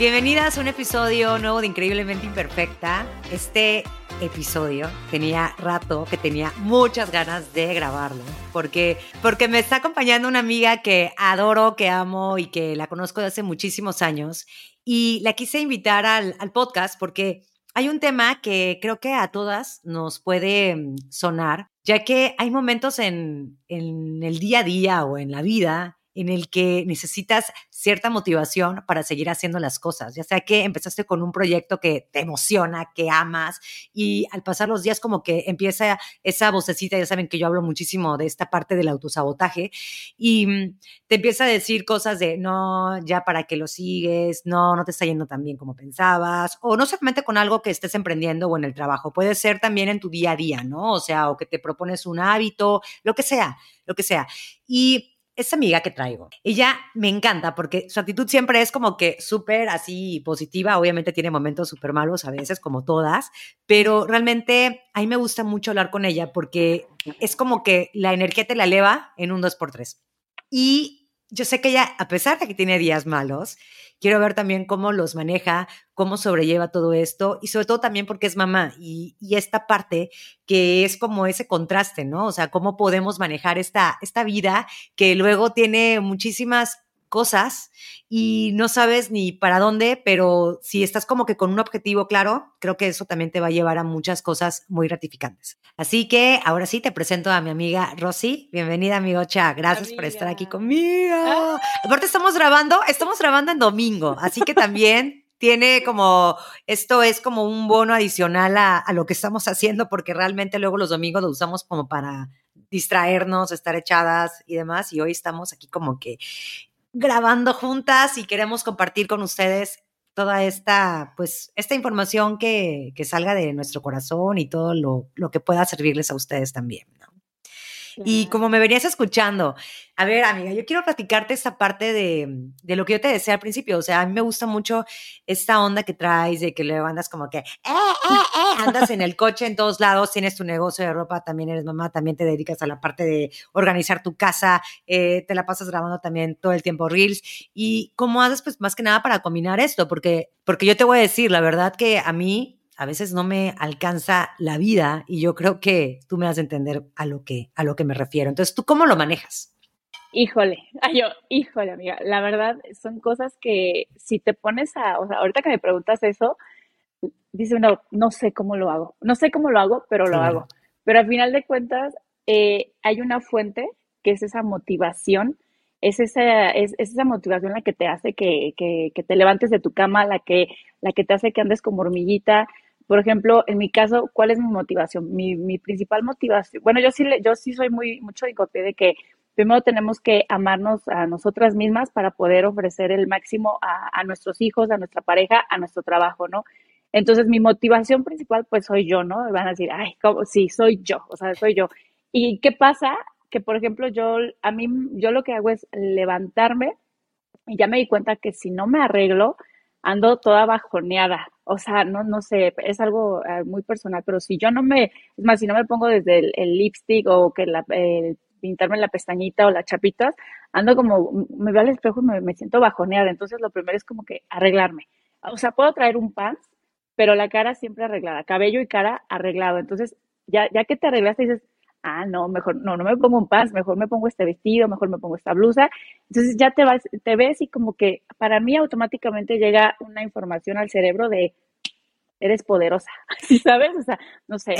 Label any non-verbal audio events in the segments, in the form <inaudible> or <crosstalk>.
Bienvenidas a un episodio nuevo de Increíblemente Imperfecta. Este episodio tenía rato que tenía muchas ganas de grabarlo porque porque me está acompañando una amiga que adoro, que amo y que la conozco de hace muchísimos años y la quise invitar al, al podcast porque hay un tema que creo que a todas nos puede mm, sonar, ya que hay momentos en, en el día a día o en la vida en el que necesitas cierta motivación para seguir haciendo las cosas, ya sea que empezaste con un proyecto que te emociona, que amas y al pasar los días como que empieza esa vocecita, ya saben que yo hablo muchísimo de esta parte del autosabotaje y mm, te empieza a decir cosas de no, ya para qué lo sigues, no, no te está yendo tan bien como pensabas o no solamente con algo que estés emprendiendo o en el trabajo, puede ser también en tu día a día, ¿no? O sea, o que te propones un hábito, lo que sea, lo que sea. Y esa amiga que traigo, ella me encanta porque su actitud siempre es como que súper así positiva, obviamente tiene momentos súper malos a veces, como todas, pero realmente a mí me gusta mucho hablar con ella porque es como que la energía te la eleva en un 2x3. Y yo sé que ella, a pesar de que tiene días malos, quiero ver también cómo los maneja, cómo sobrelleva todo esto y sobre todo también porque es mamá y, esta parte que es como ese contraste, ¿no? O sea, cómo podemos manejar esta, esta vida que luego tiene muchísimas cosas y no sabes ni para dónde, pero si estás como que con un objetivo claro, creo que eso también te va a llevar a muchas cosas muy gratificantes. Así que ahora sí te presento a mi amiga Rosy. Bienvenida, amigocha. Gracias por estar aquí conmigo. Ah. Aparte estamos grabando, estamos grabando en domingo, así que también tiene como, esto es como un bono adicional a, a, lo que estamos haciendo, porque realmente luego los domingos lo usamos como para distraernos, estar echadas y demás, y hoy estamos aquí como que grabando juntas y queremos compartir con ustedes toda esta, pues, esta información que, que salga de nuestro corazón y todo lo, lo, que pueda servirles a ustedes también. Y como me venías escuchando, a ver, amiga, yo quiero platicarte esta parte de, de, lo que yo te decía al principio. O sea, a mí me gusta mucho esta onda que traes de que luego andas como que, eh, eh, eh, andas en el coche en todos lados, tienes tu negocio de ropa, también eres mamá, también te dedicas a la parte de organizar tu casa, te la pasas grabando también todo el tiempo reels. ¿Y cómo haces, pues, más que nada para combinar esto? Porque, porque yo te voy a decir, la verdad que a mí a veces no me alcanza la vida y yo creo que tú me vas a entender a lo que, a lo que me refiero. Entonces, ¿tú cómo lo manejas? Híjole, <laughs> ay, yo, híjole, amiga, la verdad son cosas que si te pones a, o sea, ahorita que me preguntas eso, dice uno, no sé cómo lo hago, no sé cómo lo hago, pero lo hago. Pero al final de cuentas, eh, hay una fuente que es esa motivación, es esa, es, esa motivación la que te hace que, que, que, te levantes de tu cama, la que, la que te hace que andes como hormiguita, por ejemplo, en mi caso, ¿cuál es mi motivación? Mi, mi principal motivación, bueno, yo sí, yo sí soy muy mucho hincapié de que primero tenemos que amarnos a nosotras mismas para poder ofrecer el máximo a, a, nuestros hijos, a nuestra pareja, a nuestro trabajo, ¿no? Entonces, mi motivación principal, pues soy yo, ¿no? Van a decir, ay, ¿cómo? sí, soy yo, o sea, soy yo. ¿Y qué pasa? Que, por ejemplo, yo, a mí, yo lo que hago es levantarme y ya me di cuenta que si no me arreglo, ando toda bajoneada. O sea, no, no sé, es algo eh, muy personal, pero si yo no me, es más, si no me pongo desde el, lipstick o que la, pintarme la pestañita o las chapitas, ando como, me veo al espejo y me, me, siento bajoneada. Entonces, lo primero es como que arreglarme. O sea, puedo traer un pants, pero la cara siempre arreglada, cabello y cara arreglado. Entonces, ya, ya que te arreglaste, dices, ah, no, mejor, no, no me pongo un pants, mejor me pongo este vestido, mejor me pongo esta blusa. Entonces ya te vas, te ves y como que para mí automáticamente llega una información al cerebro de eres poderosa, <laughs> ¿sí sabes? O sea, no sé,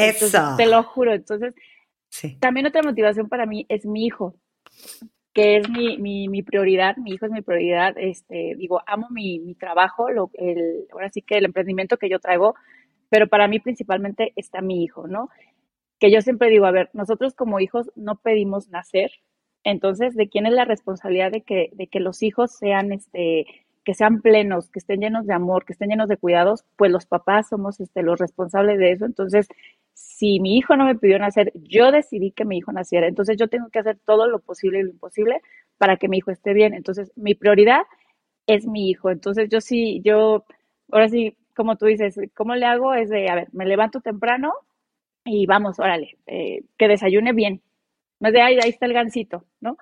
te lo juro. Entonces, también otra motivación para mí es mi hijo, que es mi, mi, mi, prioridad, mi hijo es mi prioridad, este, digo, amo mi, mi trabajo, lo, el, ahora sí que el emprendimiento que yo traigo, pero para mí principalmente está mi hijo, ¿no? Que yo siempre digo, a ver, nosotros como hijos no pedimos nacer, entonces, ¿de quién es la responsabilidad de que, de que los hijos sean, este, que sean plenos, que estén llenos de amor, que estén llenos de cuidados? Pues los papás somos este, los responsables de eso. Entonces, si mi hijo no me pidió nacer, yo decidí que mi hijo naciera. Entonces, yo tengo que hacer todo lo posible y lo imposible para que mi hijo esté bien. Entonces, mi prioridad es mi hijo. Entonces, yo sí, yo, ahora sí, como tú dices, ¿cómo le hago? Es de, a ver, me levanto temprano, y vamos, órale, eh, que desayune bien. Más de ahí, ahí está el gansito, ¿no?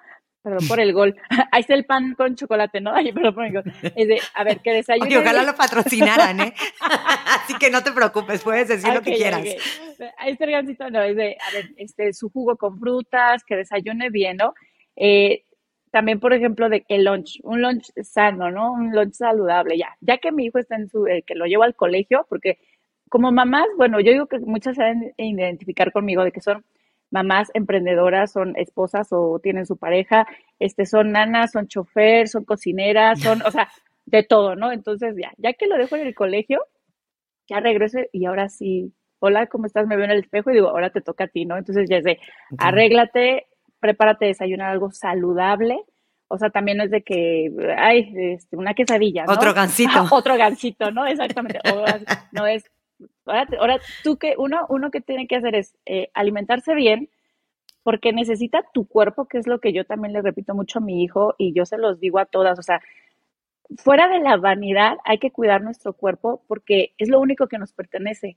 perdón por el gol. <laughs> Ahí está el pan con chocolate, ¿no? <laughs> Ay, perdón por el gol. Es de, a ver, que desayuno. Oye, ojalá lo patrocinaran, ¿eh? <laughs> Así que no te preocupes, puedes decir lo que quieras. Ahí está el gancito, no, es de, a ver, este, su jugo con frutas, que desayune bien, ¿no? Eh, también, por ejemplo, de el lunch, un lunch sano, ¿no? Un lunch saludable, ya. Ya que mi hijo está en su, eh, que lo llevo al colegio, porque como mamás, bueno, yo digo que muchas se deben identificar conmigo de que son mamás emprendedoras, son esposas o tienen su pareja, este, son nanas, son chofer, son cocineras, son, o sea, de todo, ¿no? Entonces, ya, ya que lo dejo en el colegio, ya regreso y ahora sí, hola, ¿cómo estás? Me veo en el espejo y digo, ahora te toca a ti, ¿no? Entonces ya es de, arréglate, prepárate a desayunar algo saludable, o sea, también no es de que, ay, este, una quesadilla, ¿no? Otro gancito. <laughs> otro gancito, ¿no? Exactamente. no es Ahora, tú que uno, uno que tiene que hacer es eh, alimentarse bien, porque necesita tu cuerpo, que es lo que yo también le repito mucho a mi hijo y yo se los digo a todas, o sea, fuera de la vanidad hay que cuidar nuestro cuerpo porque es lo único que nos pertenece.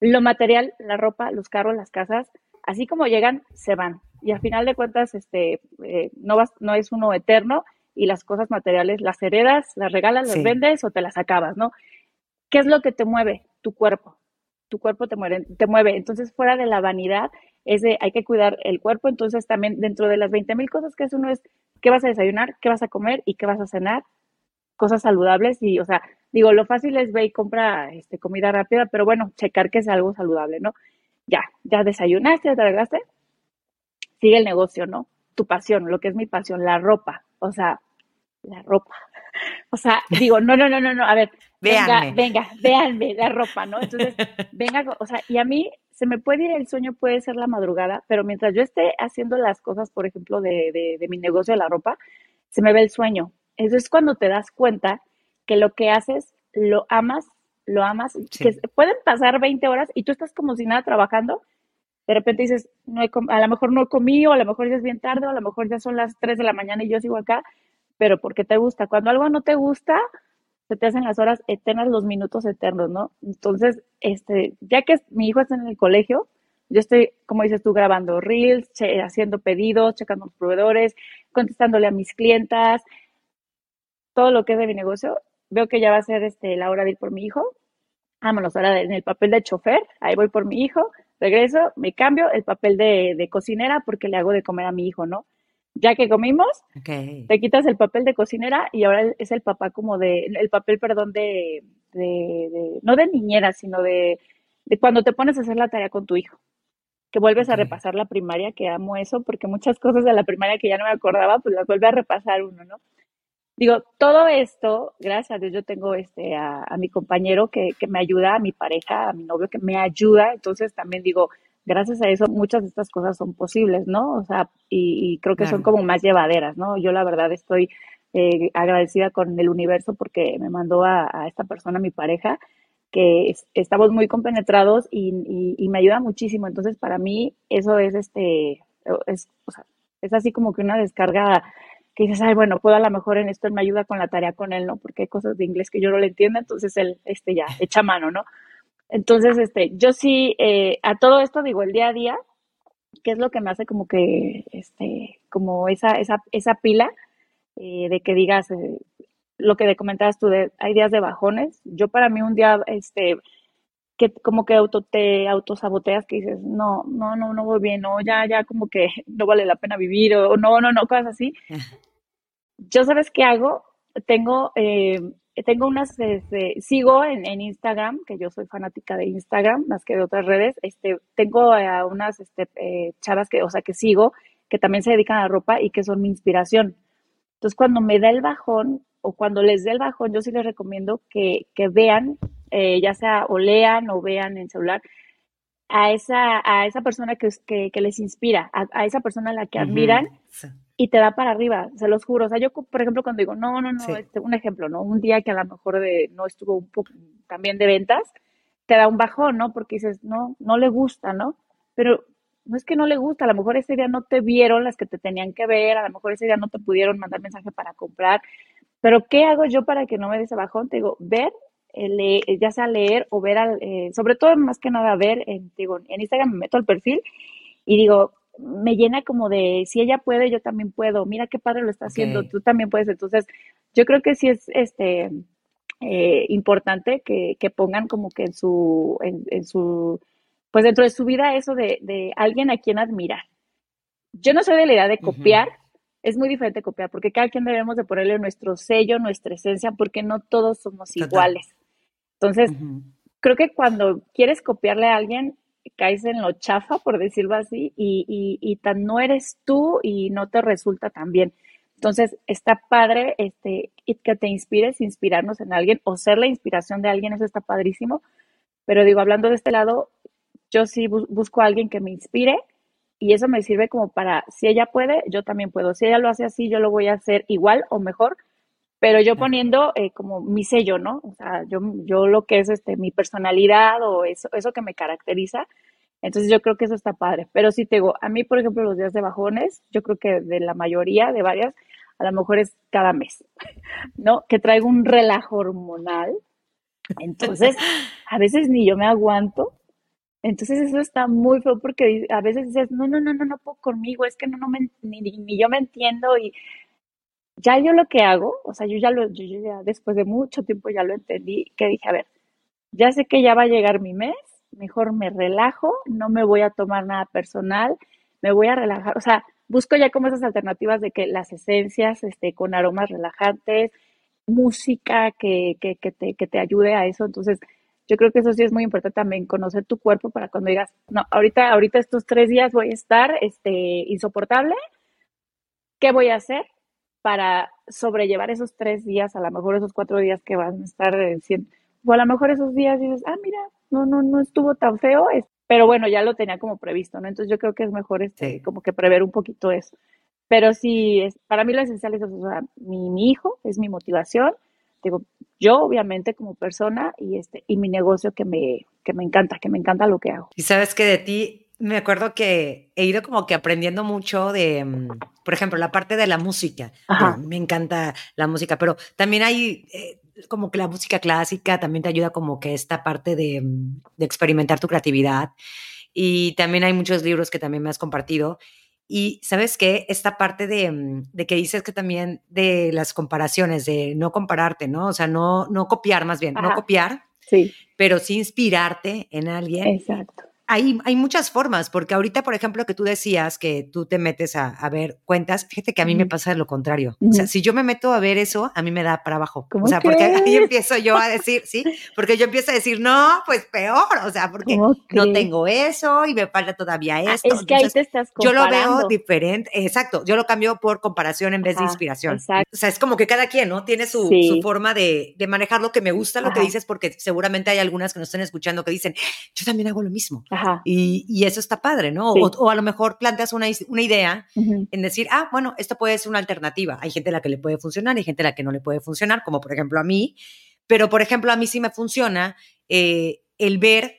Lo material, la ropa, los carros, las casas, así como llegan, se van. Y al final de cuentas, este, eh, no, vas, no es uno eterno y las cosas materiales las heredas, las regalas, las vendes o te las acabas, ¿no? ¿Qué es lo que te mueve? Tu cuerpo. Tu cuerpo te mueve, te mueve. Entonces, fuera de la vanidad, es de, hay que cuidar el cuerpo. Entonces, también dentro de las 20 mil cosas que es uno es qué vas a desayunar, qué vas a comer y qué vas a cenar. Cosas saludables y, o sea, digo, lo fácil es ve y compra este, comida rápida, pero bueno, checar que sea algo saludable, ¿no? Ya, ya desayunaste, ya te arreglaste, sigue el negocio, ¿no? Tu pasión, lo que es mi pasión, la ropa, o sea, la ropa. O sea, digo, no, no, no, no, no, a ver, <laughs> venga, venga, véanme la ropa, ¿no? Entonces, <laughs> venga, o sea, y a mí se me puede ir el sueño, puede ser la madrugada, pero mientras yo esté haciendo las cosas, por ejemplo, de, de, mi negocio de la ropa, se me ve el sueño. Eso es cuando te das cuenta que lo que haces lo amas, lo amas, que pueden pasar 20 horas y tú estás como si nada trabajando, de repente dices, no he a lo mejor no he comido, a lo mejor ya es bien tarde, o a lo mejor ya son las 3 de la mañana y yo sigo acá, pero porque te gusta. Cuando algo no te gusta, se te hacen las horas eternas, los minutos eternos, ¿no? Entonces, este, ya que mi hijo está en el colegio, yo estoy, como dices tú, grabando reels, haciendo pedidos, checando los proveedores, contestándole a mis clientas, todo lo que es de mi negocio. Veo que ya va a ser este, la hora de ir por mi hijo. Vámonos, ahora en el papel de chofer, ahí voy por mi hijo, regreso, me cambio el papel de, de cocinera porque le hago de comer a mi hijo, ¿no? Ya que comimos, te quitas el papel de cocinera y ahora es el papá como de, el papel, perdón, de, de, no de niñera, sino de, de, cuando te pones a hacer la tarea con tu hijo, que vuelves a repasar la primaria, que amo eso, porque muchas cosas de la primaria que ya no me acordaba, pues las vuelve a repasar uno, ¿no? Digo, todo esto, gracias a Dios, yo tengo este a, a mi compañero que, que me ayuda, a mi pareja, a mi novio que me ayuda, entonces también digo, gracias a eso muchas de estas cosas son posibles, ¿no? O sea, y, creo que son como más llevaderas, ¿no? Yo la verdad estoy eh, agradecida con el universo porque me mandó a, esta persona, mi pareja, que estamos muy compenetrados y, y, me ayuda muchísimo. Entonces, para mí, eso es este, es, o sea, es así como que una descarga que dices, ay, bueno, puedo a lo mejor en esto él me ayuda con la tarea con él, ¿no? Porque hay cosas de inglés que yo no le entiendo, entonces él, este, ya, echa mano, ¿no? Entonces, este, yo sí, eh, a todo esto digo, el día a día, ¿qué es lo que me hace como que, este, como esa, esa, esa pila eh, de que digas, eh, lo que comentabas tú, de, hay días de bajones. Yo para mí un día, este, que como que auto, te autosaboteas, que dices, no, no, no, no voy bien, no, ya, ya como que <laughs> no vale la pena vivir, o no, no, no, cosas así. Yo, ¿sabes qué hago? Tengo eh, tengo unas, este, sigo en, en, Instagram, que yo soy fanática de Instagram, más que de otras redes, este, tengo a unas este, eh, chavas que, o sea, que sigo, que también se dedican a la ropa y que son mi inspiración. Entonces, cuando me da el bajón o cuando les dé el bajón, yo sí les recomiendo que, que vean, eh, ya sea o lean o vean en celular, a esa, a esa persona que, que, que les inspira, a, esa persona a la que admiran y te da para arriba, se los juro. O sea, yo, por ejemplo, cuando digo, no, no, no, este, un ejemplo, ¿no? Un día que a lo mejor de, no estuvo un poco también de ventas, te da un bajón, ¿no? Porque dices, no, no le gusta, ¿no? Pero no es que no le gusta, a lo mejor ese día no te vieron las que te tenían que ver, a lo mejor ese día no te pudieron mandar mensaje para comprar, pero ¿qué hago yo para que no me dé ese bajón? Te digo, ver, eh, ya sea leer o ver, al, eh, sobre todo más que nada ver, en, digo, en Instagram me meto al perfil y digo, me llena como de, si ella puede, yo también puedo, mira qué padre lo está haciendo, tú también puedes. Entonces, yo creo que sí es este eh, importante que, que, pongan como que en su, en, su, pues dentro de su vida eso de, de, alguien a quien admirar. Yo no soy de la idea de copiar, es muy diferente copiar, porque cada quien debemos de ponerle nuestro sello, nuestra esencia, porque no todos somos iguales. Entonces, creo que cuando quieres copiarle a alguien, caes en lo chafa, por decirlo así, y, y, tan no eres tú y no te resulta tan bien. Entonces, está padre este, que te inspires, inspirarnos en alguien o ser la inspiración de alguien, eso está padrísimo. Pero digo, hablando de este lado, yo sí busco a alguien que me inspire y eso me sirve como para, si ella puede, yo también puedo. Si ella lo hace así, yo lo voy a hacer igual o mejor, pero yo poniendo eh, como mi sello, ¿no? O sea, yo, yo lo que es este, mi personalidad o eso, eso que me caracteriza. Entonces yo creo que eso está padre. Pero si te digo, a mí, por ejemplo, los días de bajones, yo creo que de la mayoría, de varias, a lo mejor es cada mes, <laughs> ¿no? Que traigo un relajo hormonal. Entonces, <laughs> a veces ni yo me aguanto. Entonces eso está muy feo porque a veces dices, no, no, no, no, no puedo conmigo, es que no, no me, ni, ni yo me entiendo y ya yo lo que hago, o sea, yo ya lo, yo ya después de mucho tiempo ya lo entendí, que dije, a ver, ya sé que ya va a llegar mi mes, mejor me relajo, no me voy a tomar nada personal, me voy a relajar, o sea, busco ya como esas alternativas de que las esencias, este, con aromas relajantes, música que, que, que, te, que te ayude a eso, entonces yo creo que eso sí es muy importante también, conocer tu cuerpo para cuando digas, no, ahorita, ahorita estos tres días voy a estar, este, insoportable, ¿qué voy a hacer? Para sobrellevar esos tres días, a lo mejor esos cuatro días que van a estar diciendo, o a lo mejor esos días dices, ah, mira, no, no, no estuvo tan feo, pero bueno, ya lo tenía como previsto, ¿no? Entonces yo creo que es mejor este, como que prever un poquito eso. Pero sí, es, para mí lo esencial es o sea, mi, mi hijo es mi motivación, digo, yo obviamente como persona y este y mi negocio que me que me encanta, que me encanta lo que hago. Y sabes que de ti me acuerdo que he ido como que aprendiendo mucho de, mm, por ejemplo, la parte de la música. Me encanta la música, pero también hay eh, como que la música clásica también te ayuda como que esta parte de, mm, de, experimentar tu creatividad. Y también hay muchos libros que también me has compartido. Y sabes qué, esta parte de, mm, de, que dices que también de las comparaciones, de no compararte, ¿no? O sea, no, no copiar más bien, no copiar, sí. pero sí inspirarte en alguien. Exacto hay, hay, muchas formas, porque ahorita, por ejemplo, que tú decías que tú te metes a, a ver cuentas, fíjate que a mí me pasa lo contrario. O sea, si yo me meto a ver eso, a mí me da para abajo. O sea, porque ahí empiezo yo a decir, sí, porque yo empiezo a decir, no, pues peor, o sea, porque no tengo eso y me falta todavía ah, esto. Es que ahí te estás comparando. Yo lo veo diferente, exacto, yo lo cambio por comparación en vez de inspiración. Exacto. O sea, es como que cada quien, ¿no? Tiene su, su forma de, de, manejar lo que me gusta, lo que dices, porque seguramente hay algunas que nos están escuchando que dicen, yo también hago lo mismo. Y, eso está padre, ¿no? O, a lo mejor planteas una, una idea en decir, ah, bueno, esto puede ser una alternativa. Hay gente a la que le puede funcionar, hay gente a la que no le puede funcionar, como por ejemplo a mí. Pero, por ejemplo, a mí sí me funciona eh, el ver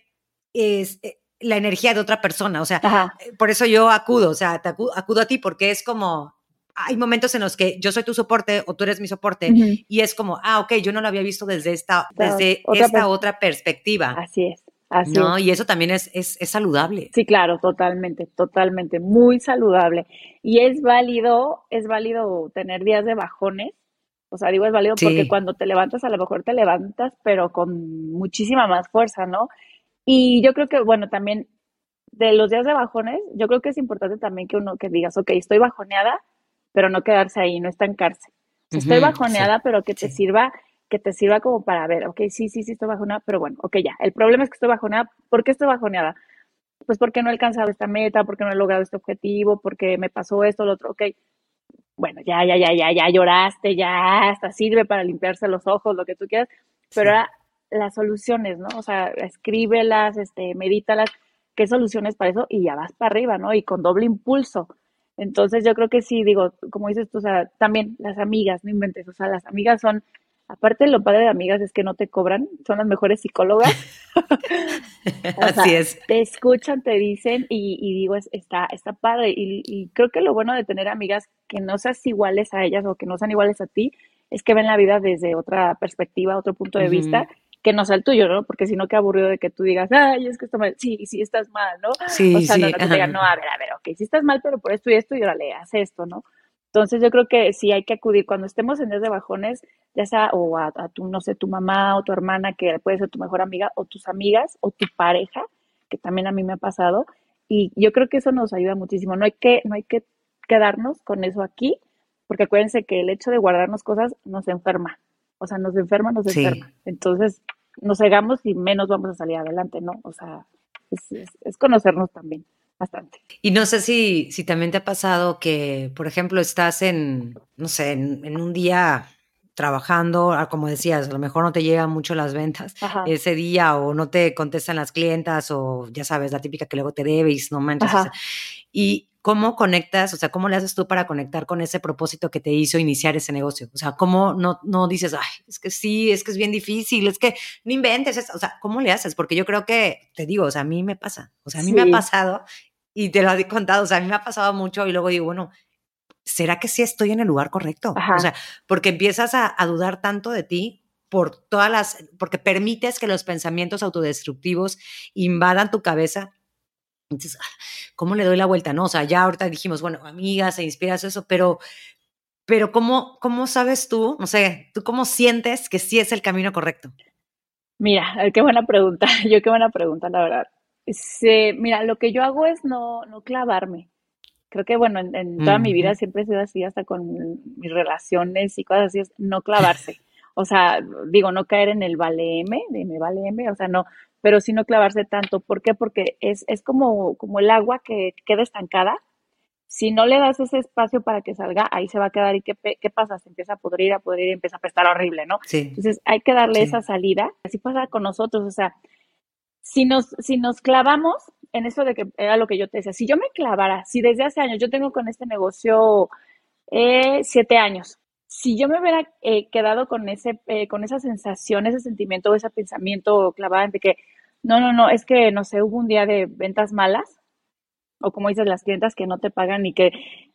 es, eh, la energía de otra persona. O sea, eh, por eso yo acudo, o sea, te acudo, a ti porque es como, hay momentos en los que yo soy tu soporte o tú eres mi soporte y es como, ah, ok, yo no lo había visto desde esta, desde esta otra perspectiva. Así es. No, y eso también es, es, es, saludable. Sí, claro, totalmente, totalmente, muy saludable. Y es válido, es válido tener días de bajones. O sea, digo es válido porque cuando te levantas, a lo mejor te levantas, pero con muchísima más fuerza, ¿no? Y yo creo que, bueno, también de los días de bajones, yo creo que es importante también que uno que digas, ok, estoy bajoneada, pero no quedarse ahí, no estancarse. estoy bajoneada, pero que te sirva que te sirva como para ver, ok, sí, sí, sí estoy bajoneada, pero bueno, ok, ya. El problema es que estoy bajoneada. ¿Por qué estoy bajoneada? Pues porque no he alcanzado esta meta, porque no he logrado este objetivo, porque me pasó esto, lo otro, ok. Bueno, ya, ya, ya, ya, ya lloraste, ya, hasta sirve para limpiarse los ojos, lo que tú quieras, pero ahora las soluciones, ¿no? O sea, escríbelas, este, medítalas, qué soluciones para eso y ya vas para arriba, ¿no? Y con doble impulso. Entonces yo creo que sí, digo, como dices tú, o sea, también las amigas, no inventes, o sea, las amigas son Aparte, lo padre de amigas es que no te cobran, son las mejores psicólogas. <laughs> Así es. Te escuchan, te dicen y, digo, está, está padre. Y, creo que lo bueno de tener amigas que no seas iguales a ellas o que no sean iguales a ti es que ven la vida desde otra perspectiva, otro punto de vista, que no sea el tuyo, ¿no? Porque si no, qué aburrido de que tú digas, ay, es que está mal, sí, sí, estás mal, ¿no? Sí, o sea, sí. no, no, que te digan, no, a ver, a ver, ok, sí estás mal, pero por esto y esto, y órale, haz esto, ¿no? Entonces yo creo que sí hay que acudir cuando estemos en de bajones, ya sea o a, a, tu, no sé, tu mamá o tu hermana, que puede ser tu mejor amiga, o tus amigas, o tu pareja, que también a mí me ha pasado, y yo creo que eso nos ayuda muchísimo. No hay que, no hay que quedarnos con eso aquí, porque acuérdense que el hecho de guardarnos cosas nos enferma. O sea, nos enferma, nos Sí. enferma. Entonces, nos cegamos y menos vamos a salir adelante, ¿no? O sea, es, es- es conocernos también bastante. Y no sé si, si también te ha pasado que, por ejemplo, estás en, no sé, en, en un día trabajando, ah, como decías, a lo mejor no te llegan mucho las ventas Ajá, ese día o no te contestan las clientas o ya sabes, la típica que luego te debes, no manches. o sea, y cómo conectas, o sea, cómo le haces tú para conectar con ese propósito que te hizo iniciar ese negocio. O sea, cómo no, no dices, ay, es que sí, es que es bien difícil, es que no inventes, esto". o sea, ¿cómo le haces? Porque yo creo que, te digo, o sea, a mí me pasa, o sea, a mí me ha pasado y te lo he contado, o sea, a mí me ha pasado mucho y luego digo, bueno, ¿será que sí estoy en el lugar correcto? O sea, porque empiezas a, a dudar tanto de ti por todas las, porque permites que los pensamientos autodestructivos invadan tu cabeza. Entonces, ah, ¿cómo le doy la vuelta? No, o sea, ya ahorita dijimos, bueno, amigas, se inspiras eso, pero, pero ¿cómo, cómo sabes tú, no sé, tú cómo sientes que sí es el camino correcto? Mira, qué buena pregunta. <laughs> Yo qué buena pregunta, la verdad. Se- mira, lo que yo hago es no, no clavarme. Creo que, bueno, en, en toda mi vida siempre he sido así, hasta con mis relaciones y cosas así, es no clavarse. <laughs> O sea, digo, no caer en el vale M, de me vale M, o sea, no, pero sí no clavarse tanto. ¿Por qué? Porque es, es como, como el agua que queda estancada. Si no le das ese espacio para que salga, ahí se va a quedar. ¿Y qué, qué pasa? Se empieza a pudrir, a pudrir y empieza a apestar horrible, ¿no? Sí, Entonces hay que darle esa salida. Así pasa con nosotros, o sea, si nos, si nos clavamos en eso de que era lo que yo te decía, si yo me clavara, si desde hace años, yo tengo con este negocio eh, siete años, si yo me hubiera eh, quedado con ese, eh, con esa sensación, ese sentimiento, ese pensamiento clavado de que no, no, no, es que no sé, hubo un día de ventas malas, o como dices, las clientas que no te pagan y que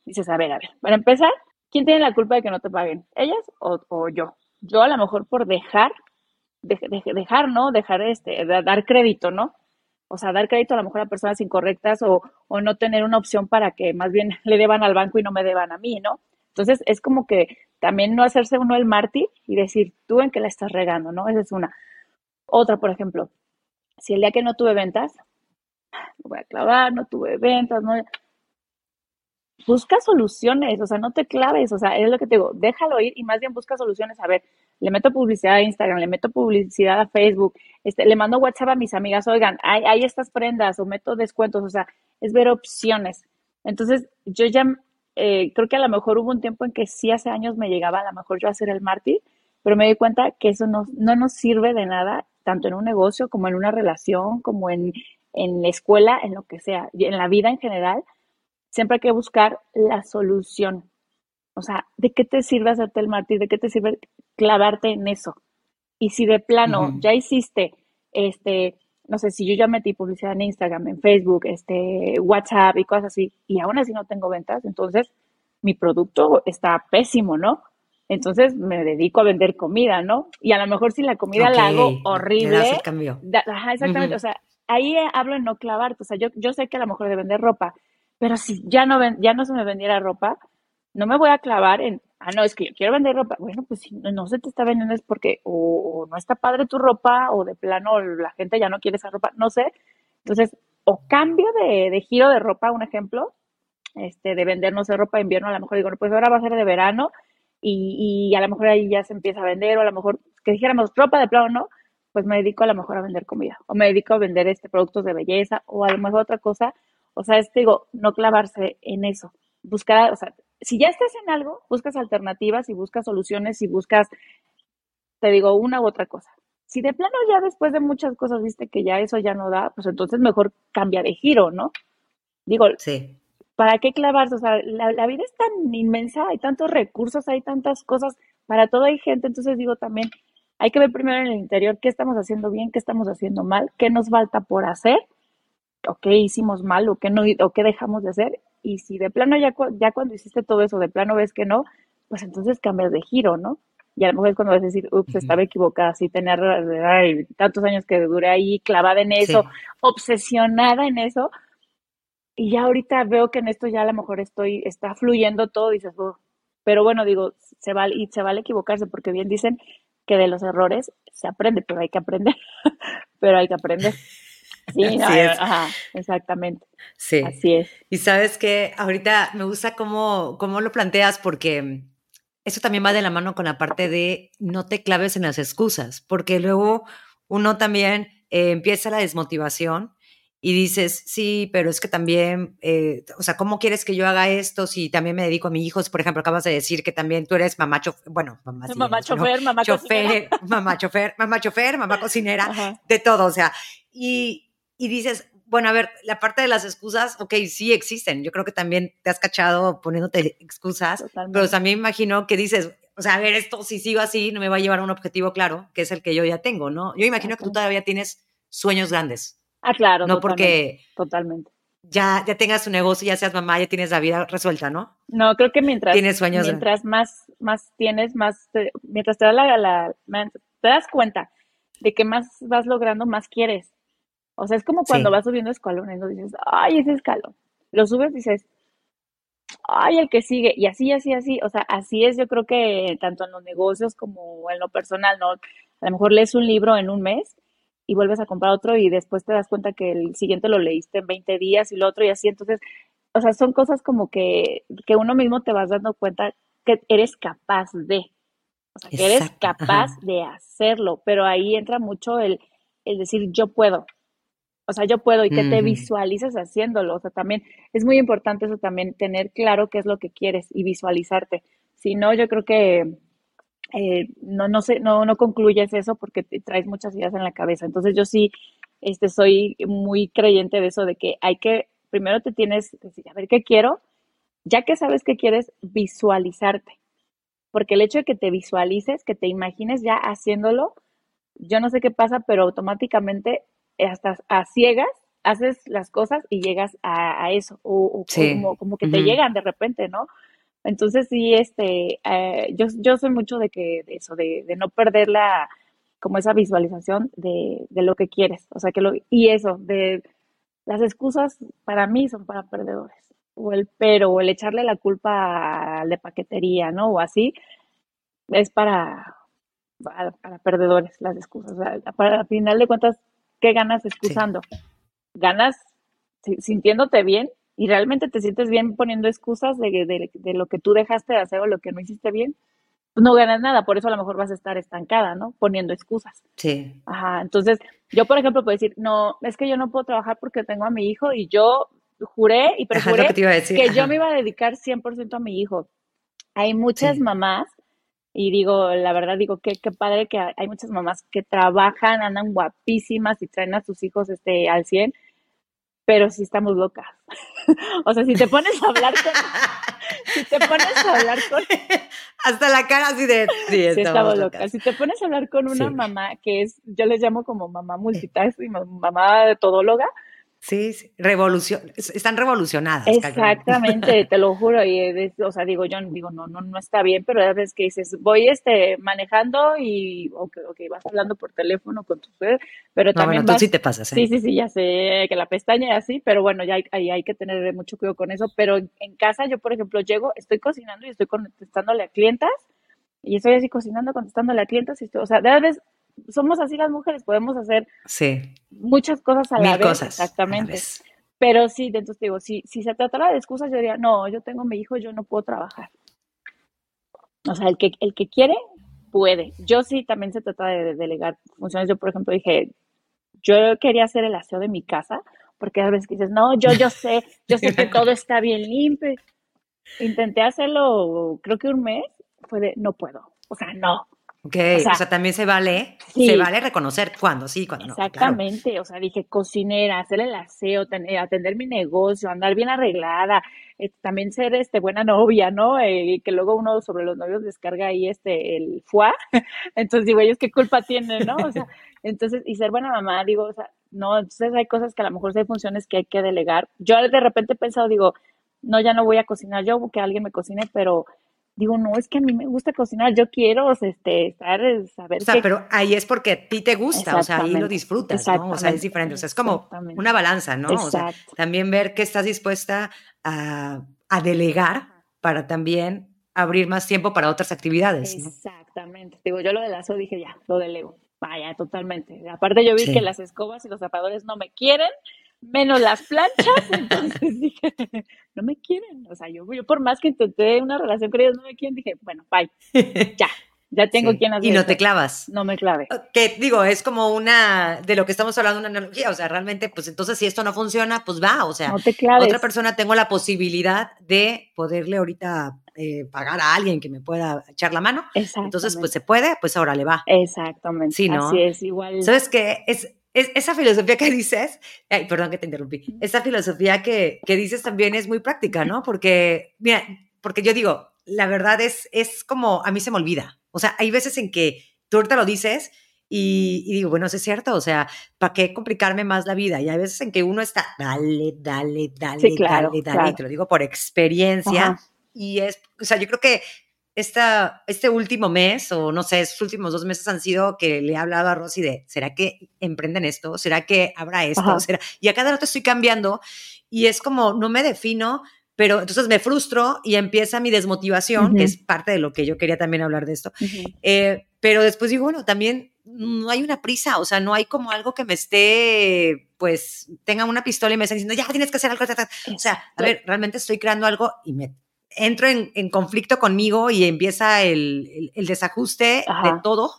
dices, a ver, a ver, para empezar, ¿quién tiene la culpa de que no te paguen? ¿Ellas o, o yo? Yo a lo mejor por dejar de, de, dejar, ¿no? Dejar este, dar crédito, ¿no? O sea, dar crédito a lo mejor a personas incorrectas o no tener una opción para que más bien <laughs> le deban al banco y no me deban a mí, ¿no? Entonces es como que también no hacerse uno el mártir y decir tú en qué la estás regando, ¿no? Esa es una. Otra, por ejemplo, si el día que no tuve ventas, me voy a clavar, no tuve ventas, no, busca soluciones, o sea, no te claves, o sea, es lo que te digo, déjalo ir y más bien busca soluciones. A ver, le meto publicidad a Instagram, le meto publicidad a Facebook, este, le mando WhatsApp a mis amigas, oigan, hay, hay estas prendas o meto descuentos, o sea, es ver opciones. Entonces, yo ya eh, creo que a lo mejor hubo un tiempo en que sí hace años me llegaba a lo mejor yo a ser el mártir, pero me di cuenta que eso no, no nos sirve de nada, tanto en un negocio como en una relación, como en, en la escuela, en lo que sea, y en la vida en general siempre hay que buscar la solución. O sea, ¿de qué te sirve hacerte el mártir? ¿De qué te sirve clavarte en eso? Y si de plano ya hiciste, este, no sé, si yo ya metí publicidad en Instagram, en Facebook, este, WhatsApp y cosas así, y aún así no tengo ventas, entonces mi producto está pésimo, ¿no? Entonces me dedico a vender comida, ¿no? Y a lo mejor si la comida la hago le das el horrible, cambio. da- ajá, exactamente, o sea, ahí hablo en no clavarte, o sea, yo, yo sé que a lo mejor de vender ropa, pero si ya no, ven, ya no se me vendiera ropa, no me voy a clavar en, ah, no, es que yo quiero vender ropa. Bueno, pues si no, se te está vendiendo es porque o, no está padre tu ropa o de plano la gente ya no quiere esa ropa, no sé. Entonces, o cambio de, giro de ropa, un ejemplo, este, de vender, no sé, ropa de invierno, a lo mejor digo, pues ahora va a ser de verano y, a lo mejor ahí ya se empieza a vender o a lo mejor que dijéramos ropa de plano, ¿no? Pues me dedico a lo mejor a vender comida o me dedico a vender este productos de belleza o a lo mejor otra cosa. O sea, es, digo, no clavarse en eso. Buscar, o sea, si ya estás en algo, buscas alternativas y buscas soluciones y buscas, te digo, una u otra cosa. Si de plano ya después de muchas cosas viste que ya eso ya no da, pues entonces mejor cambia de giro, ¿no? Digo, Sí, ¿para qué clavarse? O sea, la, la vida es tan inmensa, hay tantos recursos, hay tantas cosas, para todo hay gente, entonces digo también, hay que ver primero en el interior qué estamos haciendo bien, qué estamos haciendo mal, qué nos falta por hacer, o qué hicimos mal, o qué, no, o qué dejamos de hacer, y si de plano ya, ya cuando hiciste todo eso, de plano ves que no, pues entonces cambias de giro, ¿no? y a lo mejor es cuando vas a decir, ups, estaba equivocada, sí, tener tantos años que duré ahí clavada en eso, obsesionada en eso, y ya ahorita veo que en esto ya a lo mejor estoy, está fluyendo todo, dices, oh", pero bueno, digo, se vale, y se vale equivocarse, porque bien dicen que de los errores se aprende, pero hay que aprender, <laughs> pero hay que aprender. Sí, <laughs> Ajá, exactamente. Sí. Así es. Y sabes que ahorita me gusta cómo, cómo lo planteas porque eso también va de la mano con la parte de no te claves en las excusas, porque luego uno también eh, empieza la desmotivación y dices, sí, pero es que también, eh, o sea, ¿cómo quieres que yo haga esto si también me dedico a mis hijos? Por ejemplo, acabas de decir que también tú eres mamá chofer, bueno, mamá, mamá chofer, mamá chofer, mamá chofer, mamá chofer, mamá cocinera, de todo, o sea, y, y dices, bueno, a ver, la parte de las excusas, ok, sí existen. Yo creo que también te has cachado poniéndote excusas, pero también imagino que dices, o sea, a ver, esto si sigo así no me va a llevar a un objetivo claro, que es el que yo ya tengo, ¿no? Yo imagino que tú todavía tienes sueños grandes. Ah, claro. No porque totalmente. Ya, ya tengas tu negocio, ya seas mamá, ya tienes la vida resuelta, ¿no? No, creo que mientras tienes sueños mientras más, más tienes, más mientras te, da la, te das cuenta de que más vas logrando, más quieres. O sea, es como cuando vas subiendo escalones, ¿no? Dices, ay, ese escalón. Lo subes y dices, ay, el que sigue. Y así, así, así. O sea, así es, yo creo que tanto en los negocios como en lo personal, ¿no? A lo mejor lees un libro en un mes y vuelves a comprar otro y después te das cuenta que el siguiente lo leíste en 20 días y lo otro y así. Entonces, o sea, son cosas como que, que uno mismo te vas dando cuenta que eres capaz de. O sea, que eres capaz de hacerlo. Pero ahí entra mucho el, el decir yo puedo o sea, yo puedo y que te visualices haciéndolo. O sea, también es muy importante eso también, tener claro qué es lo que quieres y visualizarte. Si no, yo creo que eh, no, no, sé, no, no concluyes eso porque te traes muchas ideas en la cabeza. Entonces yo sí este, soy muy creyente de eso, de que hay que, primero te tienes que decir, a ver qué quiero, ya que sabes qué quieres, visualizarte. Porque el hecho de que te visualices, que te imagines ya haciéndolo, yo no sé qué pasa, pero automáticamente hasta a ciegas haces las cosas y llegas a, eso, o, como, que te llegan de repente, ¿no? Entonces sí, este, eh, yo, yo soy mucho de que, de eso, de, no perder la, como esa visualización de, de, lo que quieres, o sea, que lo, y eso, de las excusas para mí son para perdedores, o el pero, o el echarle la culpa al de paquetería, ¿no? O así, es para, para, perdedores las excusas, para, al final de cuentas ¿qué ganas excusando? Ganas sintiéndote bien y realmente te sientes bien poniendo excusas de, de, lo que tú dejaste de hacer o lo que no hiciste bien. Pues no ganas nada, por eso a lo mejor vas a estar estancada, ¿no? Poniendo excusas. Sí. Ajá, entonces yo, por ejemplo, puedo decir, no, es que yo no puedo trabajar porque tengo a mi hijo y yo juré y <laughs> prejuré que, yo me iba a dedicar 100% a mi hijo. Hay muchas mamás y digo, la verdad, digo, que qué padre que hay muchas mamás que trabajan, andan guapísimas y traen a sus hijos este, al 100, pero sí estamos locas. <laughs> o sea, si te pones a hablar con... <laughs> si te pones a hablar con... Hasta la cara así de... Sí, estamos, locas. Si te pones a hablar con una mamá que es, yo les llamo como mamá multitask y mamá de todóloga, Sí, sí. Revolución, están revolucionadas. Exactamente, te lo juro. Y, o sea, digo, yo digo, no, no, no está bien, pero a veces que dices, voy este, manejando y, ok, okay vas hablando por teléfono con tu pero también. Bueno, tú sí te pasas, ¿eh? Sí, sí, sí, ya sé que la pestaña y así, pero bueno, ya hay, hay, que tener mucho cuidado con eso. Pero en, casa, yo, por ejemplo, llego, estoy cocinando y estoy contestándole a clientas, y estoy así cocinando, contestándole a clientas, y estoy, o sea, de vez somos así las mujeres, podemos hacer muchas cosas a la vez. Cosas exactamente. Pero sí, entonces digo, si, si se tratara de excusas, yo diría, no, yo tengo mi hijo, yo no puedo trabajar. O sea, el que, el que quiere, puede. Yo sí, también se trata de delegar funciones. Yo, por ejemplo, dije, yo quería hacer el aseo de mi casa, porque a veces dices, no, yo, yo sé, yo sé que todo está bien limpio. Intenté hacerlo, creo que un mes, fue de, no puedo. O sea, no, Ok, o sea, también se vale, se vale reconocer cuándo sí, cuándo no. Exactamente, o sea, dije cocinera, hacer el aseo, atender mi negocio, andar bien arreglada, eh, también ser este buena novia, ¿no? Eh, que luego uno sobre los novios descarga ahí este el fuá, <laughs> entonces digo, ellos qué culpa tienen, ¿no? O sea, entonces, y ser buena mamá, digo, o sea, no, entonces hay cosas que a lo mejor hay funciones que hay que delegar. Yo de repente he pensado, digo, no, ya no voy a cocinar yo, que alguien me cocine, pero digo, no, es que a mí me gusta cocinar, yo quiero este, estar, saber. O sea, pero ahí es porque a ti te gusta, o sea, ahí lo disfrutas, ¿no? O sea, es diferente, o sea, es como una balanza, ¿no? O sea, también ver que estás dispuesta a, a delegar para también abrir más tiempo para otras actividades. Exactamente. Digo, yo lo de lazo dije, ya, lo delego. Vaya, totalmente. Aparte yo vi que las escobas y los zapadores no me quieren, menos las planchas, <laughs> entonces dije, <laughs> no me quieren. O sea, yo, yo por más que intenté una relación con ellos, no me quieren, dije, bueno, bye, <laughs> ya. Ya tengo quien hacer. Y no te clavas. No me clave. Que digo, es como una, de lo que estamos hablando, una analogía. O sea, realmente, pues entonces si esto no funciona, pues va. O sea, no te claves. otra persona tengo la posibilidad de poderle ahorita eh, pagar a alguien que me pueda echar la mano. Entonces, pues se puede, pues ahora le va. Exactamente. Sí, ¿no? Así es, igual. ¿Sabes qué? Es, es, esa filosofía que <laughs> dices, ay, perdón que te interrumpí, esa filosofía que, que dices también es muy práctica, ¿no? Porque, mira, porque yo digo, la verdad es, es como, a mí se me olvida. O sea, hay veces en que tú ahorita lo dices y, digo, bueno, eso es cierto, o sea, ¿para qué complicarme más la vida? Y hay veces en que uno está, dale, dale, dale, dale, dale, y te lo digo por experiencia. Y es, o sea, yo creo que esta, este último mes, o no sé, estos últimos dos meses han sido que le he hablado a Rosy de, ¿será que emprenden esto? ¿Será que habrá esto? ¿Será? Y a cada rato estoy cambiando y es como, no me defino, pero entonces me frustro y empieza mi desmotivación, que es parte de lo que yo quería también hablar de esto. Eh, pero después digo, bueno, también no hay una prisa, o sea, no hay como algo que me esté, pues, tenga una pistola y me esté diciendo, ya tienes que hacer algo. O sea, a ver, realmente estoy creando algo y me entro en, conflicto conmigo y empieza el, el, desajuste de todo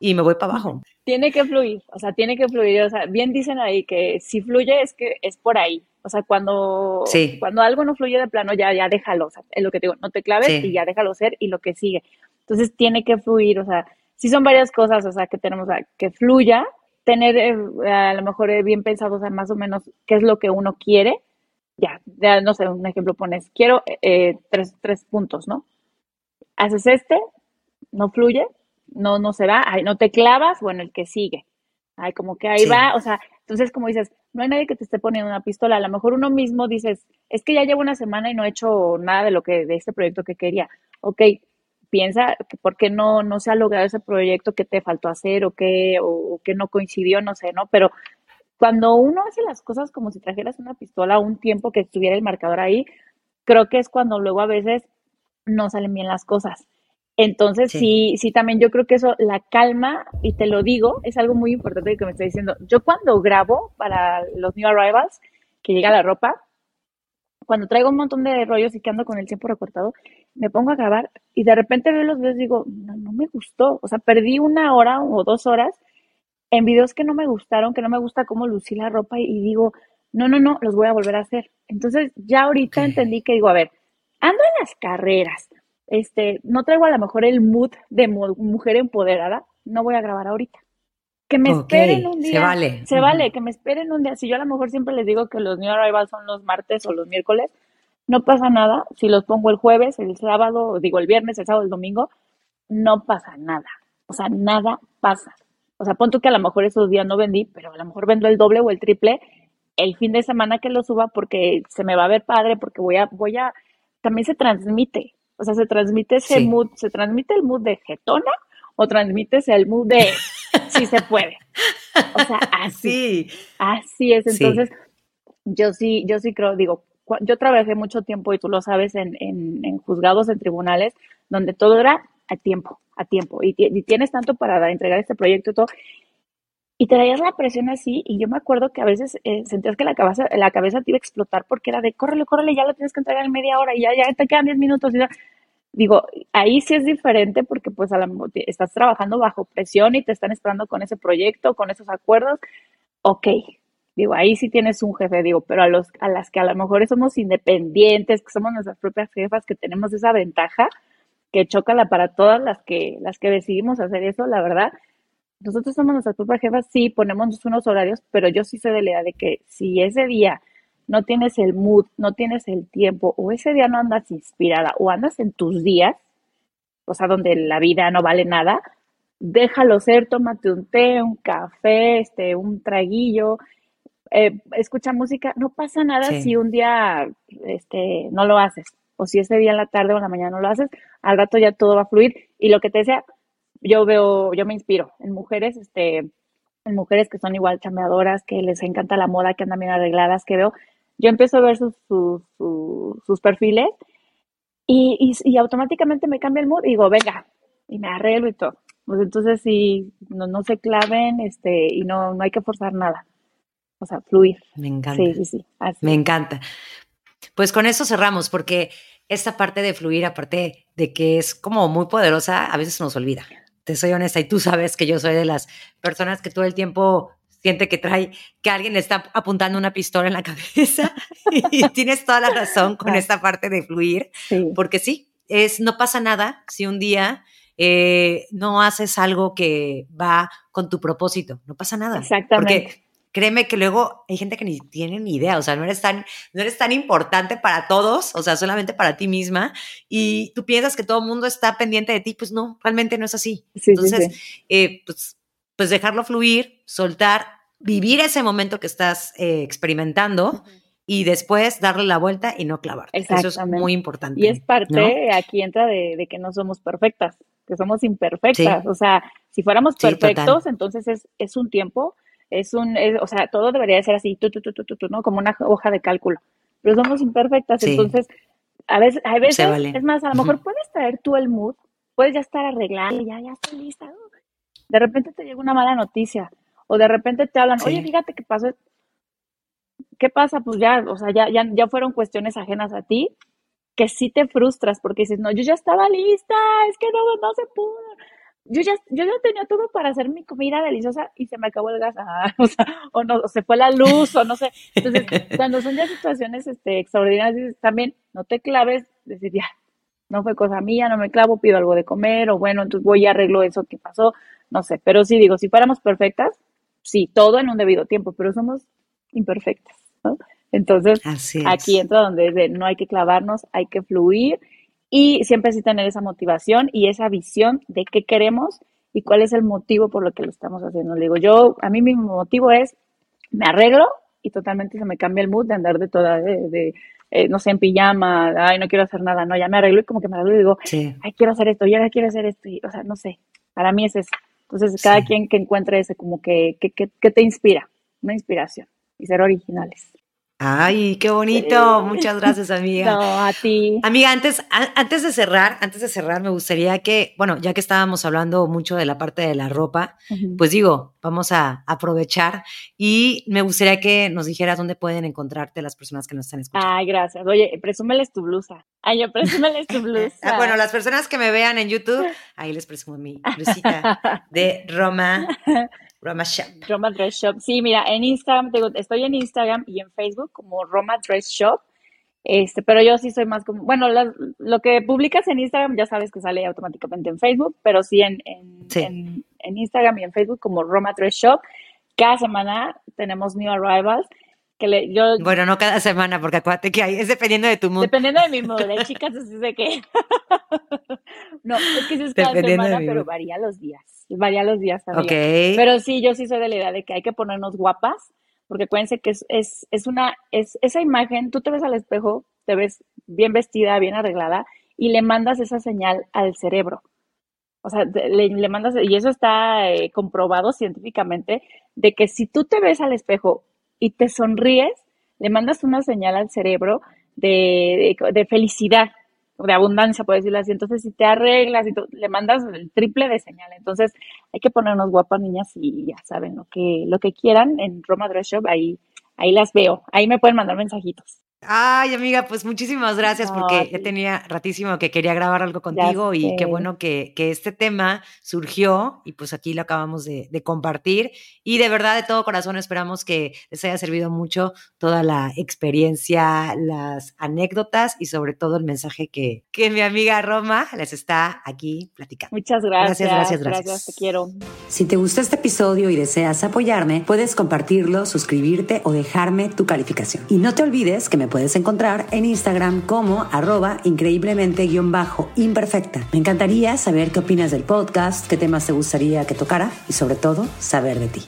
y me voy para abajo. Tiene que fluir, o sea, tiene que fluir. O sea, bien dicen ahí que si fluye es que es por ahí. O sea, cuando, cuando algo no fluye de plano, ya, ya déjalo. O sea, es lo que te digo, no te claves y ya déjalo ser y lo que sigue. Entonces tiene que fluir, o sea, sí son varias cosas, o sea, que tenemos, que fluya, tener eh, a lo mejor eh, bien pensado, o sea, más o menos qué es lo que uno quiere. Ya, ya no sé, un ejemplo pones, quiero eh, tres, tres puntos, ¿no? Haces este, no fluye, no, no se va, no te clavas, bueno, el que sigue. Ay, como que ahí va, o sea, entonces como dices, no hay nadie que te esté poniendo una pistola, a lo mejor uno mismo dices, es que ya llevo una semana y no he hecho nada de lo que, de este proyecto que quería. Ok, piensa por qué no, no se ha logrado ese proyecto que te faltó hacer o que, o, que no coincidió, no sé, ¿no? Pero cuando uno hace las cosas como si trajeras una pistola un tiempo que estuviera el marcador ahí, creo que es cuando luego a veces no salen bien las cosas. Entonces, sí. sí, también yo creo que eso, la calma, y te lo digo, es algo muy importante que me está diciendo. Yo cuando grabo para los New Arrivals, que llega la ropa, cuando traigo un montón de rollos y que ando con el tiempo recortado, me pongo a grabar y de repente veo los videos y digo, no, no me gustó. O sea, perdí una hora o dos horas en videos que no me gustaron, que no me gusta cómo lucí la ropa y, digo, no, no, no, los voy a volver a hacer. Entonces, ya ahorita entendí que digo, a ver, ando en las carreras, este, no traigo a lo mejor el mood de mujer empoderada, no voy a grabar ahorita. Que me esperen un día. Se vale. Se vale, que me esperen un día. Si yo a lo mejor siempre les digo que los New Arrivals son los martes o los miércoles, no pasa nada. Si los pongo el jueves, el sábado, digo el viernes, el sábado, el domingo, no pasa nada. O sea, nada pasa. O sea, pon tú que a lo mejor esos días no vendí, pero a lo mejor vendo el doble o el triple el fin de semana que lo suba porque se me va a ver padre, porque voy a, voy a, también se transmite. O sea, se transmite ese mood, se transmite el mood de jetona o transmites el mood de si se puede. O sea, así. Así es. Entonces, yo sí, yo sí creo, digo, yo trabajé mucho tiempo, y tú lo sabes, en, en, juzgados, en tribunales, donde todo era a tiempo, a tiempo. Y, tienes tanto para entregar este proyecto y todo. Y traías la presión así, y yo me acuerdo que a veces eh, sentías que la cabeza, la cabeza te iba a explotar porque era de córrele, córrele, ya lo tienes que entregar en media hora y ya, ya te quedan 10 minutos. Y ya. Digo, ahí sí es diferente porque pues a la, estás trabajando bajo presión y te están esperando con ese proyecto, con esos acuerdos. Ok, digo, ahí sí tienes un jefe, digo, pero a, los, a las que a lo mejor somos independientes, que somos nuestras propias jefas, que tenemos esa ventaja, que choca para todas las que, las que decidimos hacer eso, la verdad, nosotros somos nuestras propias jefas, sí, ponemos unos horarios, pero yo sí soy de la idea de que si ese día no tienes el mood, no tienes el tiempo, o ese día no andas inspirada, o andas en tus días, o sea, donde la vida no vale nada, déjalo ser, tómate un té, un café, este, un traguillo, eh, escucha música, no pasa nada si un día este, no lo haces. O si ese día en la tarde o en la mañana no lo haces, al rato ya todo va a fluir. Y lo que te decía, yo veo, yo me inspiro en mujeres, este, en mujeres que son igual chambeadoras, que les encanta la moda, que andan bien arregladas, que veo, yo empiezo a ver sus, sus, sus, perfiles y, y, y, automáticamente me cambia el mood y digo, venga, y me arreglo y todo. Pues entonces sí, no, no se claven este, y no, no hay que forzar nada. O sea, fluir. Me encanta. Sí, sí, sí. Me encanta. Pues con eso cerramos, porque esta parte de fluir, aparte de que es como muy poderosa, a veces nos olvida. Te soy honesta y tú sabes que yo soy de las personas que todo el tiempo siente que trae, que alguien le está apuntando una pistola en la <laughs> cabeza y tienes toda la razón con esta parte de fluir, porque sí, es, no pasa nada si un día eh, no haces algo que va con tu propósito, no pasa nada. Exactamente créeme que luego hay gente que ni tiene ni idea, o sea, no eres tan, no eres tan importante para todos, o sea, solamente para ti misma, y tú piensas que todo el mundo está pendiente de ti, pues no, realmente no es así. Entonces, Eh, pues, pues dejarlo fluir, soltar, vivir ese momento que estás eh, experimentando. Y después darle la vuelta y no clavar. Eso es muy importante. Y es parte, aquí entra de, que no somos perfectas, que somos imperfectas. O sea, si fuéramos perfectos, entonces es, es un tiempo es un, o sea, todo debería ser así, tú, tú, tú, tú, tú, ¿no? Como una hoja de cálculo. Pero somos imperfectas, entonces, a veces, a veces, es más, a lo mejor puedes traer tú el mood, puedes ya estar arreglada, ya, ya estoy lista. De repente te llega una mala noticia, o de repente te hablan, oye, fíjate qué pasó. ¿Qué pasa? Pues ya, o sea, ya, ya, ya fueron cuestiones ajenas a ti, que sí te frustras porque dices, no, yo ya estaba lista, es que no, no se pudo yo ya, yo ya tenía todo para hacer mi comida deliciosa y se me acabó el gas, <laughs> o, sea, o no, se fue la luz, o no sé. Entonces, <laughs> cuando son ya situaciones este, extraordinarias, también no te claves, decir, ya, no fue cosa mía, no me clavo, pido algo de comer, o bueno, entonces voy y arreglo eso que pasó, no sé. Pero sí digo, si fuéramos perfectas, sí, todo en un debido tiempo, pero somos imperfectas, ¿no? Entonces, aquí entra donde no hay que clavarnos, hay que fluir y siempre sí tener esa motivación y esa visión de qué queremos y cuál es el motivo por lo que lo estamos haciendo. Le digo, yo, a mí mi motivo es, me arreglo y totalmente se me cambia el mood de andar de toda, de, eh, no sé, en pijama, ay, no quiero hacer nada, no, ya me arreglo y como que me arreglo y digo, ay, quiero hacer esto, ya quiero hacer esto, y, o sea, no sé, para mí es eso. Entonces, cada quien que encuentre ese como que, que, que te inspira, una inspiración y ser originales. Ay, qué bonito. Muchas <laughs> gracias, amiga. No, a ti. Amiga, antes, antes de cerrar, antes de cerrar, me gustaría que, bueno, ya que estábamos hablando mucho de la parte de la ropa, pues digo, vamos a aprovechar y me gustaría que nos dijeras dónde pueden encontrarte las personas que nos están escuchando. Ay, gracias. Oye, presúmeles tu blusa. Ay, yo presúmeles tu <laughs> blusa. Ah, bueno, las personas que me vean en YouTube, ahí les presumo mi blusita de Roma <laughs> Roma Shop. Roma Dress Shop. Sí, mira, en Instagram, estoy en Instagram y en Facebook como Roma Dress Shop. Este, pero yo sí soy más como, bueno, lo que publicas en Instagram ya sabes que sale automáticamente en Facebook, pero sí en, en, en, Instagram y en Facebook como Roma Dress Shop. Cada semana tenemos new arrivals. Que le, yo, bueno, no cada semana, porque acuérdate que hay, es dependiendo de tu mood. Dependiendo de mi mood, ¿eh, chicas, así sé que. <laughs> no, es que es cada semana, pero varía los días varía los días también. Pero sí, yo sí soy de la idea de que hay que ponernos guapas, porque acuérdense que es, es, es una, es esa imagen, tú te ves al espejo, te ves bien vestida, bien arreglada, y le mandas esa señal al cerebro. O sea, le, le mandas, y eso está eh, comprobado científicamente, de que si tú te ves al espejo y te sonríes, le mandas una señal al cerebro de, de, de felicidad, de abundancia, por decirlo así. Entonces, si te arreglas y le mandas el triple de señal. Entonces, hay que ponernos guapas, niñas, y ya saben lo que, lo que quieran en Roma Dress Shop, ahí, ahí las veo. Ahí me pueden mandar mensajitos. Ay, amiga, pues muchísimas gracias porque ya tenía ratísimo que quería grabar algo contigo y qué bueno que, que, este tema surgió y pues aquí lo acabamos de, de, compartir y de verdad de todo corazón esperamos que les haya servido mucho toda la experiencia, las anécdotas y sobre todo el mensaje que, que mi amiga Roma les está aquí platicando. Muchas gracias. Gracias, gracias, gracias. Gracias, te quiero. Si te gustó este episodio y deseas apoyarme, puedes compartirlo, suscribirte o dejarme tu calificación. Y no te olvides que me puedes encontrar en Instagram como arroba increíblemente-imperfecta. Me encantaría saber qué opinas del podcast, qué temas te gustaría que tocara y sobre todo saber de ti.